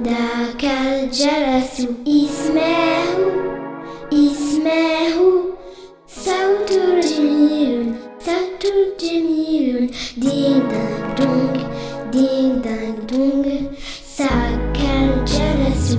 da kalja rasu ismael ismael sauturiyul saturiyul de da dong ding dong dong sa kalja rasu